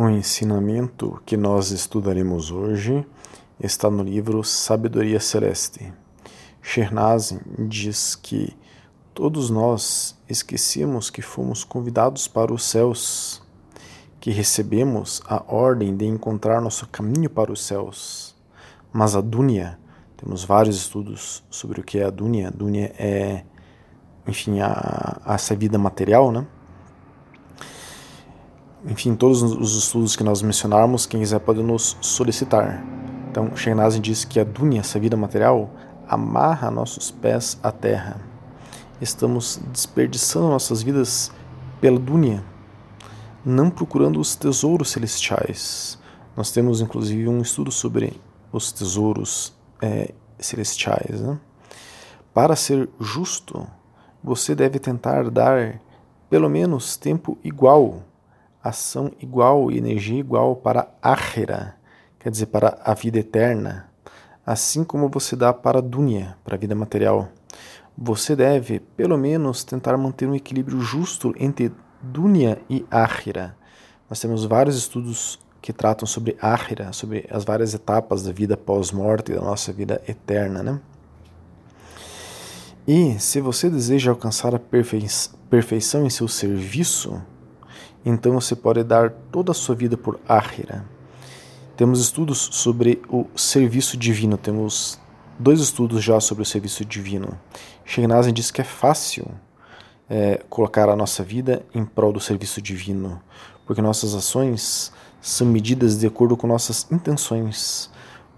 O ensinamento que nós estudaremos hoje está no livro Sabedoria Celeste. Shernazin diz que todos nós esquecemos que fomos convidados para os céus, que recebemos a ordem de encontrar nosso caminho para os céus. Mas a Dunya, temos vários estudos sobre o que é a Dunya. A é, enfim, a, a essa vida material, né? Enfim, todos os estudos que nós mencionarmos, quem quiser pode nos solicitar. Então, Shehnazin diz que a dunya, essa vida material, amarra nossos pés à terra. Estamos desperdiçando nossas vidas pela dunya, não procurando os tesouros celestiais. Nós temos, inclusive, um estudo sobre os tesouros é, celestiais. Né? Para ser justo, você deve tentar dar pelo menos tempo igual ação igual e energia igual para Ahira, quer dizer, para a vida eterna, assim como você dá para Dunya, para a vida material. Você deve, pelo menos, tentar manter um equilíbrio justo entre Dunya e Ahira. Nós temos vários estudos que tratam sobre Ahira, sobre as várias etapas da vida pós-morte da nossa vida eterna, né? E se você deseja alcançar a perfeição em seu serviço, então você pode dar toda a sua vida por Ahira. Temos estudos sobre o serviço divino, temos dois estudos já sobre o serviço divino. Shegnazen diz que é fácil é, colocar a nossa vida em prol do serviço divino, porque nossas ações são medidas de acordo com nossas intenções.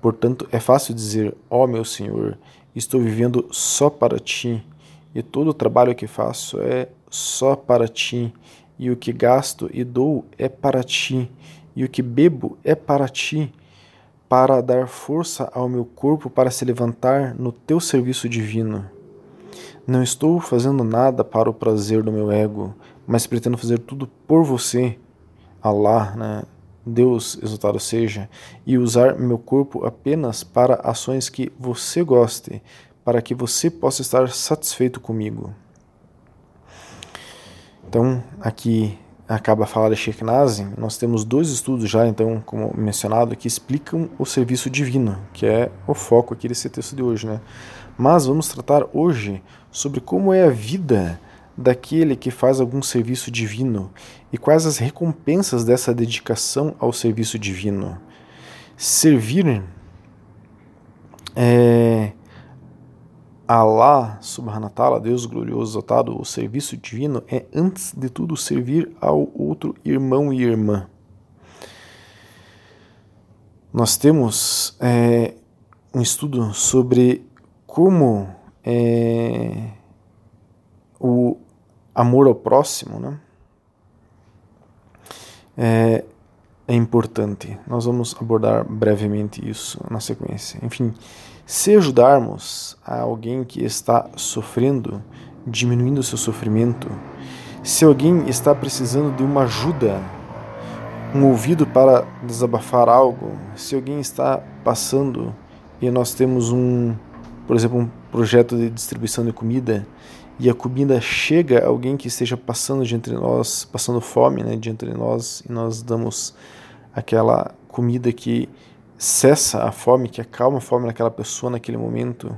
Portanto, é fácil dizer: Ó oh, meu Senhor, estou vivendo só para ti, e todo o trabalho que faço é só para ti, e o que gasto e dou é para ti, e o que bebo é para ti, para dar força ao meu corpo para se levantar no teu serviço divino. Não estou fazendo nada para o prazer do meu ego, mas pretendo fazer tudo por você, Allah, né? Deus exaltado seja, e usar meu corpo apenas para ações que você goste, para que você possa estar satisfeito comigo. Então, aqui acaba a fala de Sheikh Nazim, nós temos dois estudos já, então, como mencionado, que explicam o serviço divino, que é o foco aqui desse texto de hoje, né? Mas vamos tratar hoje sobre como é a vida daquele que faz algum serviço divino e quais as recompensas dessa dedicação ao serviço divino. Servir é, Allah subhanahu ta'ala, Deus glorioso exaltado, o serviço divino é antes de tudo servir ao outro irmão e irmã. Nós temos é, um estudo sobre como é, o amor ao próximo né, é, é importante. Nós vamos abordar brevemente isso na sequência. Enfim, se ajudarmos a alguém que está sofrendo, diminuindo seu sofrimento, se alguém está precisando de uma ajuda, um ouvido para desabafar algo, se alguém está passando e nós temos um, por exemplo, um projeto de distribuição de comida e a comida chega a alguém que esteja passando de entre nós, passando fome, né, de entre nós, e nós damos aquela comida que cessa a fome, que acalma a fome naquela pessoa naquele momento.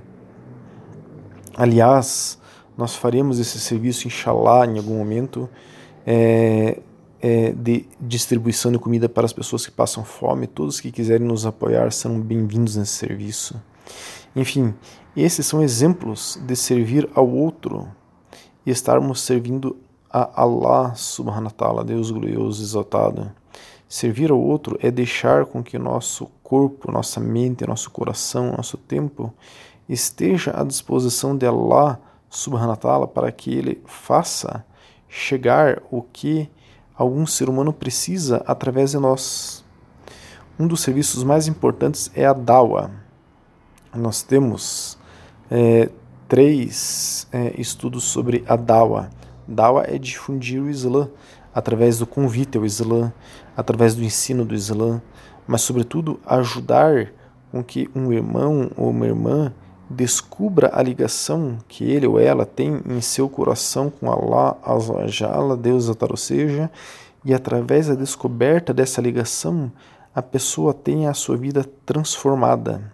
Aliás, nós faremos esse serviço, inshallah, em algum momento, é, é, de distribuição de comida para as pessoas que passam fome. Todos que quiserem nos apoiar serão bem-vindos nesse serviço. Enfim, esses são exemplos de servir ao outro e estarmos servindo a Allah subhanahu wa ta'ala, Deus glorioso, exaltado. Servir ao outro é deixar com que nosso corpo, nossa mente, nosso coração, nosso tempo esteja à disposição de Allah subhanahu wa ta'ala para que ele faça chegar o que algum ser humano precisa através de nós. Um dos serviços mais importantes é a dawa. Nós temos é, três é, estudos sobre a dawa. Dawa é difundir o Islã através do convite ao Islã, através do ensino do Islã, mas, sobretudo, ajudar com que um irmão ou uma irmã descubra a ligação que ele ou ela tem em seu coração com Allah, Azza Deus exaltado seja, e através da descoberta dessa ligação, a pessoa tem a sua vida transformada.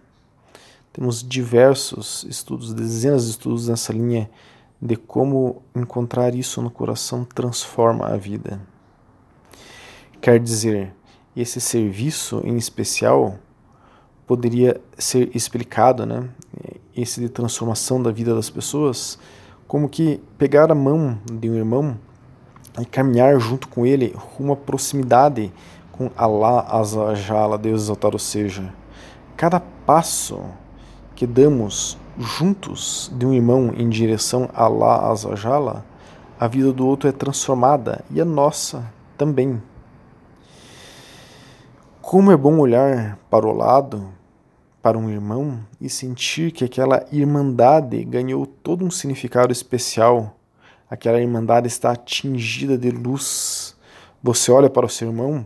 Temos diversos estudos, dezenas de estudos nessa linha de como encontrar isso no coração transforma a vida. Quer dizer, esse serviço em especial poderia ser explicado, né? Esse de transformação da vida das pessoas, como que pegar a mão de um irmão e caminhar junto com ele rumo à proximidade com Allah Azajala, Deus exaltado seja. Cada passo que damos juntos de um irmão em direção a Allah Azajala, a vida do outro é transformada e a nossa também. Como é bom olhar para o lado, para um irmão e sentir que aquela irmandade ganhou todo um significado especial aquela irmandade está atingida de luz. Você olha para o seu irmão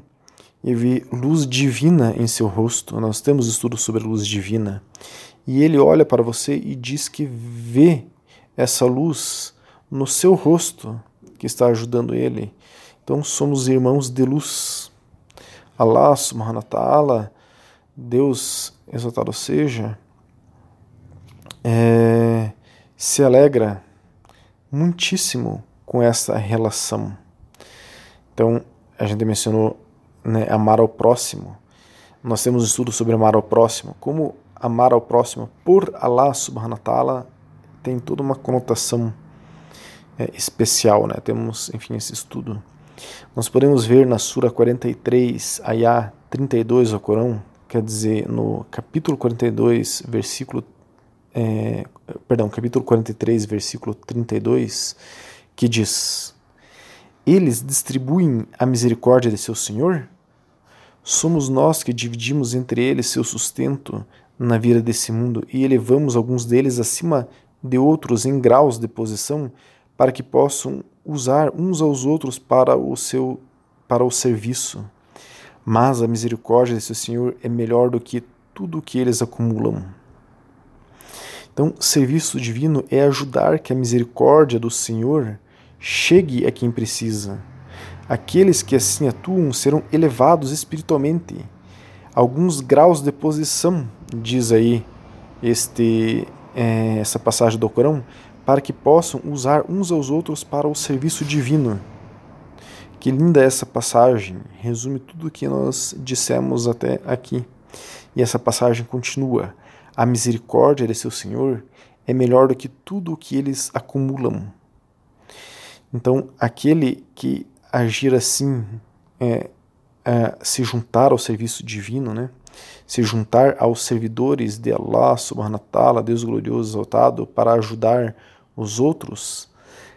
e vê luz divina em seu rosto. Nós temos estudos sobre luz divina. E ele olha para você e diz que vê essa luz no seu rosto que está ajudando ele. Então somos irmãos de luz. Allah subhanahu Deus exaltado seja, é, se alegra muitíssimo com essa relação. Então, a gente mencionou né, amar ao próximo. Nós temos um estudo sobre amar ao próximo. Como amar ao próximo por Allah subhanahu wa ta'ala tem toda uma conotação é, especial. Né? Temos, enfim, esse estudo. Nós podemos ver na Sura 43, Ayah 32 do Corão, quer dizer, no capítulo 42, versículo é, perdão, capítulo 43, versículo 32, que diz: Eles distribuem a misericórdia de seu Senhor? Somos nós que dividimos entre eles seu sustento na vida desse mundo e elevamos alguns deles acima de outros em graus de posição para que possam usar uns aos outros para o seu para o serviço. Mas a misericórdia de seu Senhor é melhor do que tudo o que eles acumulam. Então, serviço divino é ajudar que a misericórdia do Senhor chegue a quem precisa. Aqueles que assim atuam serão elevados espiritualmente. Alguns graus de posição, diz aí este, é, essa passagem do Corão, para que possam usar uns aos outros para o serviço divino. Que linda essa passagem, resume tudo o que nós dissemos até aqui. E essa passagem continua a misericórdia de seu Senhor é melhor do que tudo o que eles acumulam. Então, aquele que agir assim, é, é, se juntar ao serviço divino, né? se juntar aos servidores de Allah subhanahu wa ta'ala, Deus glorioso exaltado, para ajudar os outros,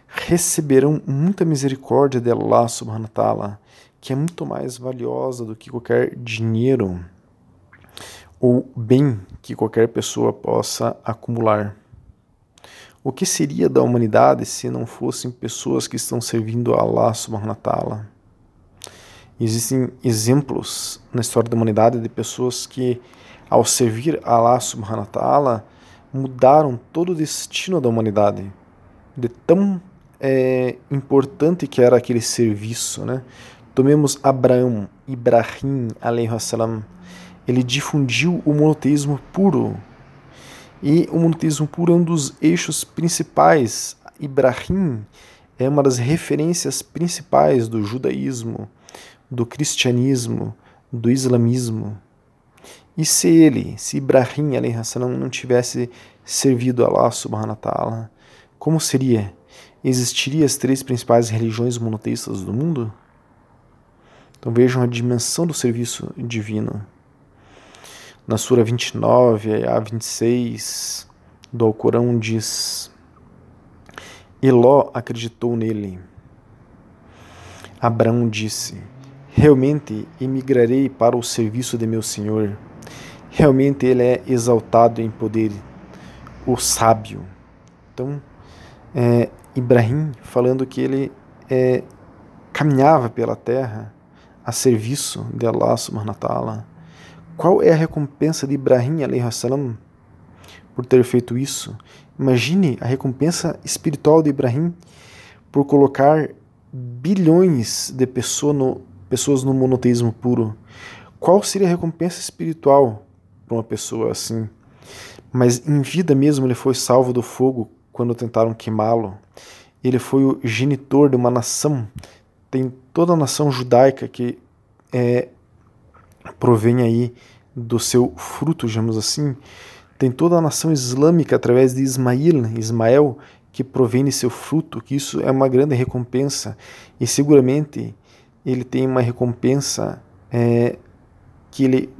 receberão muita misericórdia de Allah subhanahu wa ta'ala, que é muito mais valiosa do que qualquer dinheiro ou bem que qualquer pessoa possa acumular. O que seria da humanidade se não fossem pessoas que estão servindo a Allah subhanahu wa ta'ala? Existem exemplos na história da humanidade de pessoas que, ao servir Allah subhanahu wa ta'ala, mudaram todo o destino da humanidade. De tão é, importante que era aquele serviço. Né? Tomemos Abraão, Ibrahim, salam, ele difundiu o monoteísmo puro. E o monoteísmo puro é um dos eixos principais. Ibrahim é uma das referências principais do judaísmo, do cristianismo, do islamismo. E se ele, se Ibrahim salam, não tivesse servido a Allah subhanahu wa ta'ala, como seria? Existiriam as três principais religiões monoteístas do mundo? Então vejam a dimensão do serviço divino na Sura 29 a 26 do Alcorão diz: Eló acreditou nele. Abraão disse: Realmente emigrarei para o serviço de meu Senhor. Realmente ele é exaltado em poder, o sábio. Então, é, Ibrahim falando que ele é, caminhava pela terra a serviço de Allah subhanahu qual é a recompensa de Ibrahim salam por ter feito isso? Imagine a recompensa espiritual de Ibrahim por colocar bilhões de pessoa no, pessoas no monoteísmo puro. Qual seria a recompensa espiritual para uma pessoa assim? Mas em vida mesmo ele foi salvo do fogo quando tentaram queimá-lo. Ele foi o genitor de uma nação. Tem toda a nação judaica que é, provém aí do seu fruto, digamos assim. Tem toda a nação islâmica através de Ismail, Ismael, que provém de seu fruto, que isso é uma grande recompensa. E seguramente ele tem uma recompensa é, que ele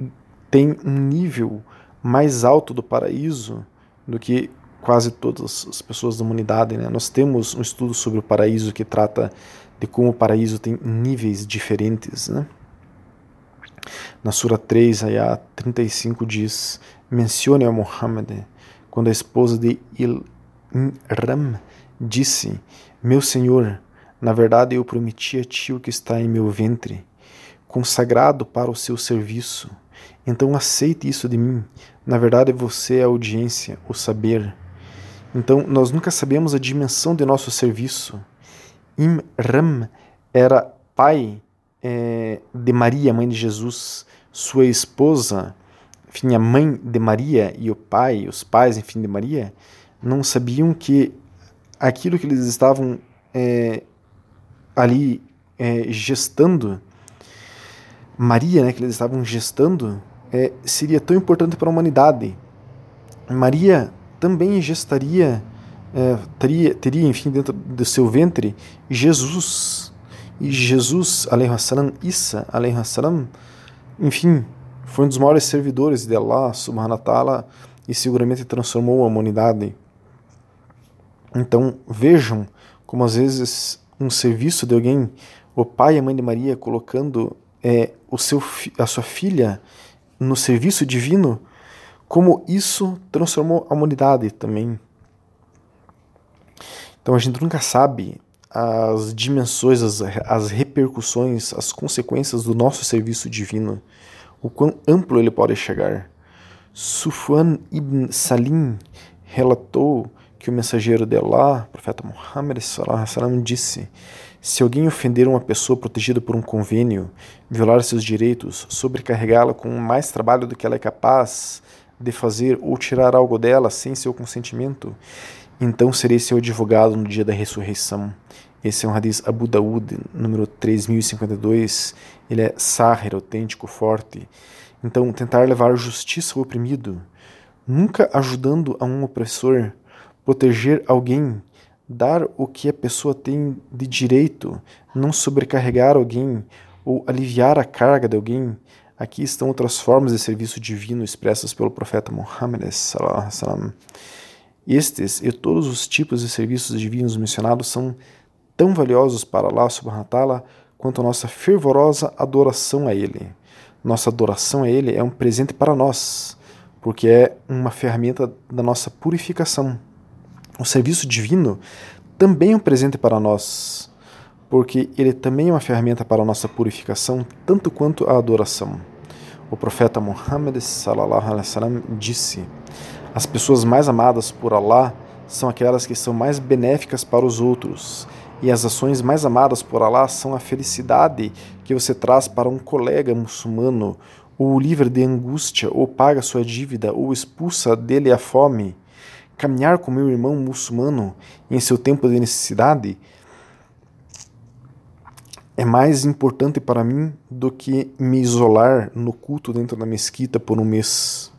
tem um nível mais alto do paraíso do que quase todas as pessoas da humanidade. Né? Nós temos um estudo sobre o paraíso que trata de como o paraíso tem níveis diferentes. Né? Na Sura 3, Ayah 35 diz: Mencione a Muhammad quando a esposa de Il-Ram disse: Meu Senhor, na verdade eu prometi a ti o que está em meu ventre, consagrado para o seu serviço. Então aceite isso de mim. Na verdade você é a audiência, o saber. Então nós nunca sabemos a dimensão de nosso serviço. Imram era pai é, de Maria, mãe de Jesus, sua esposa, enfim, a mãe de Maria e o pai, os pais, enfim, de Maria, não sabiam que aquilo que eles estavam é, ali é, gestando, Maria, né, que eles estavam gestando, é, seria tão importante para a humanidade. Maria também gestaria, é, teria, teria, enfim, dentro do seu ventre, Jesus. E Jesus, salam, Isa, salam, enfim, foi um dos maiores servidores de Allah, subhanahu wa ta'ala, e seguramente transformou a humanidade. Então, vejam como às vezes um serviço de alguém, o pai e a mãe de Maria colocando é, o seu, a sua filha no serviço divino, como isso transformou a humanidade também. Então a gente nunca sabe as dimensões, as, as repercussões, as consequências do nosso serviço divino, o quão amplo ele pode chegar. Sufwan ibn Salim relatou que o mensageiro de Allah, profeta Muhammad sallam, disse: Se alguém ofender uma pessoa protegida por um convênio, violar seus direitos, sobrecarregá-la com mais trabalho do que ela é capaz de fazer ou tirar algo dela sem seu consentimento, então serei seu advogado no dia da ressurreição. Esse é um hadith Abu Daud, número 3052. Ele é sahir, autêntico, forte. Então, tentar levar justiça ao oprimido, nunca ajudando a um opressor, proteger alguém, dar o que a pessoa tem de direito, não sobrecarregar alguém ou aliviar a carga de alguém. Aqui estão outras formas de serviço divino expressas pelo profeta Muhammad. Estes e todos os tipos de serviços divinos mencionados são tão valiosos para Allah subhanahu wa ta'ala quanto a nossa fervorosa adoração a Ele. Nossa adoração a Ele é um presente para nós, porque é uma ferramenta da nossa purificação o serviço divino também é um presente para nós, porque ele também é uma ferramenta para a nossa purificação, tanto quanto a adoração. O profeta Muhammad sallallahu alaihi wasallam disse: As pessoas mais amadas por Allah são aquelas que são mais benéficas para os outros, e as ações mais amadas por Allah são a felicidade que você traz para um colega muçulmano, ou o livra de angústia, ou paga sua dívida, ou expulsa dele a fome caminhar com meu irmão muçulmano em seu tempo de necessidade é mais importante para mim do que me isolar no culto dentro da mesquita por um mês.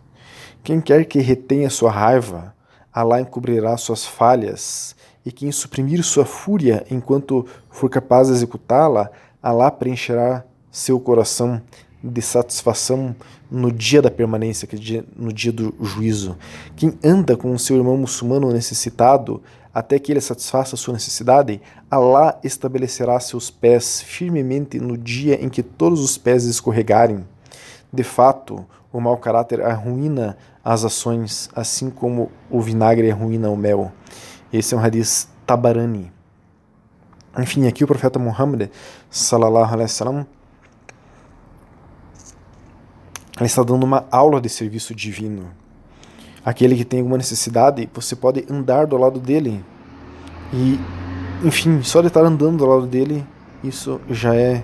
Quem quer que retenha sua raiva, Allah encobrirá suas falhas, e quem suprimir sua fúria enquanto for capaz de executá-la, Allah preencherá seu coração de satisfação no dia da permanência, no dia do juízo. Quem anda com o seu irmão muçulmano necessitado até que ele satisfaça a sua necessidade, Allah estabelecerá seus pés firmemente no dia em que todos os pés escorregarem. De fato, o mau caráter arruína as ações, assim como o vinagre arruína o mel. Esse é um hadith Tabarani. Enfim, aqui o profeta Muhammad sallallahu alaihi wasallam ela está dando uma aula de serviço divino. Aquele que tem alguma necessidade, você pode andar do lado dele e enfim, só de estar andando ao lado dele, isso já é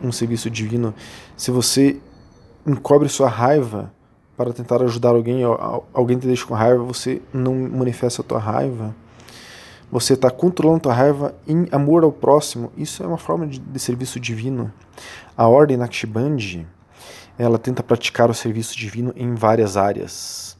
um serviço divino. Se você encobre sua raiva para tentar ajudar alguém, alguém te deixa com raiva, você não manifesta a tua raiva, você está controlando a tua raiva em amor ao próximo, isso é uma forma de, de serviço divino. A ordem Naqshbandi, ela tenta praticar o serviço divino em várias áreas.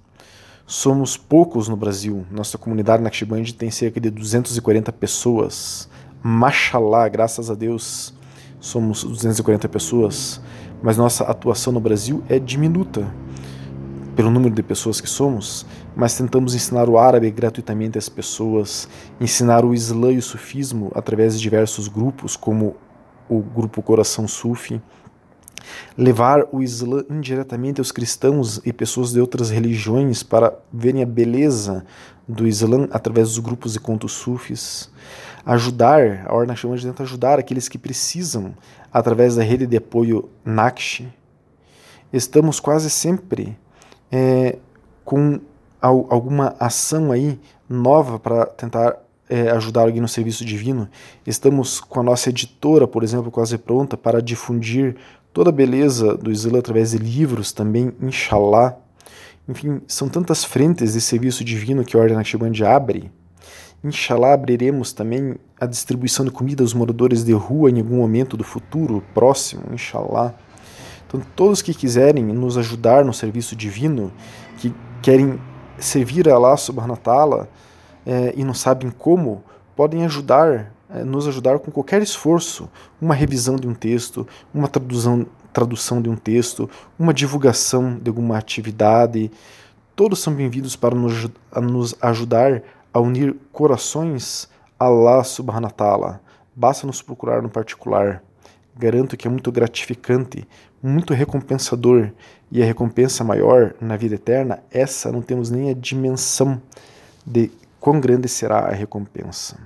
Somos poucos no Brasil. Nossa comunidade Naqshbandi tem cerca de 240 pessoas. Mashallah, graças a Deus, somos 240 pessoas, mas nossa atuação no Brasil é diminuta pelo número de pessoas que somos, mas tentamos ensinar o árabe gratuitamente às pessoas, ensinar o islã e o sufismo através de diversos grupos, como o grupo Coração Sufi, levar o Islã indiretamente aos cristãos e pessoas de outras religiões para verem a beleza do Islã através dos grupos e contos sufis, ajudar, a Ordem Nakshband tenta ajudar aqueles que precisam através da rede de apoio Nakshi. Estamos quase sempre é, com alguma ação aí nova para tentar é, ajudar alguém no serviço divino. Estamos com a nossa editora, por exemplo, quase pronta para difundir toda a beleza do Islã através de livros também, inshallah. Enfim, são tantas frentes de serviço divino que a Ordem Naqshband abre. Inshallah abriremos também a distribuição de comida aos moradores de rua em algum momento do futuro próximo, inshallah. Então, todos que quiserem nos ajudar no serviço divino, que querem servir a Allah subhanahu wa ta'ala é, e não sabem como, podem ajudar nos ajudar com qualquer esforço, uma revisão de um texto, uma tradução, tradução de um texto, uma divulgação de alguma atividade. Todos são bem-vindos para nos, nos ajudar a unir corações a Allah subhanahu wa ta'ala. Basta nos procurar no particular. Garanto que é muito gratificante, muito recompensador e a recompensa maior na vida eterna, essa não temos nem a dimensão de quão grande será a recompensa.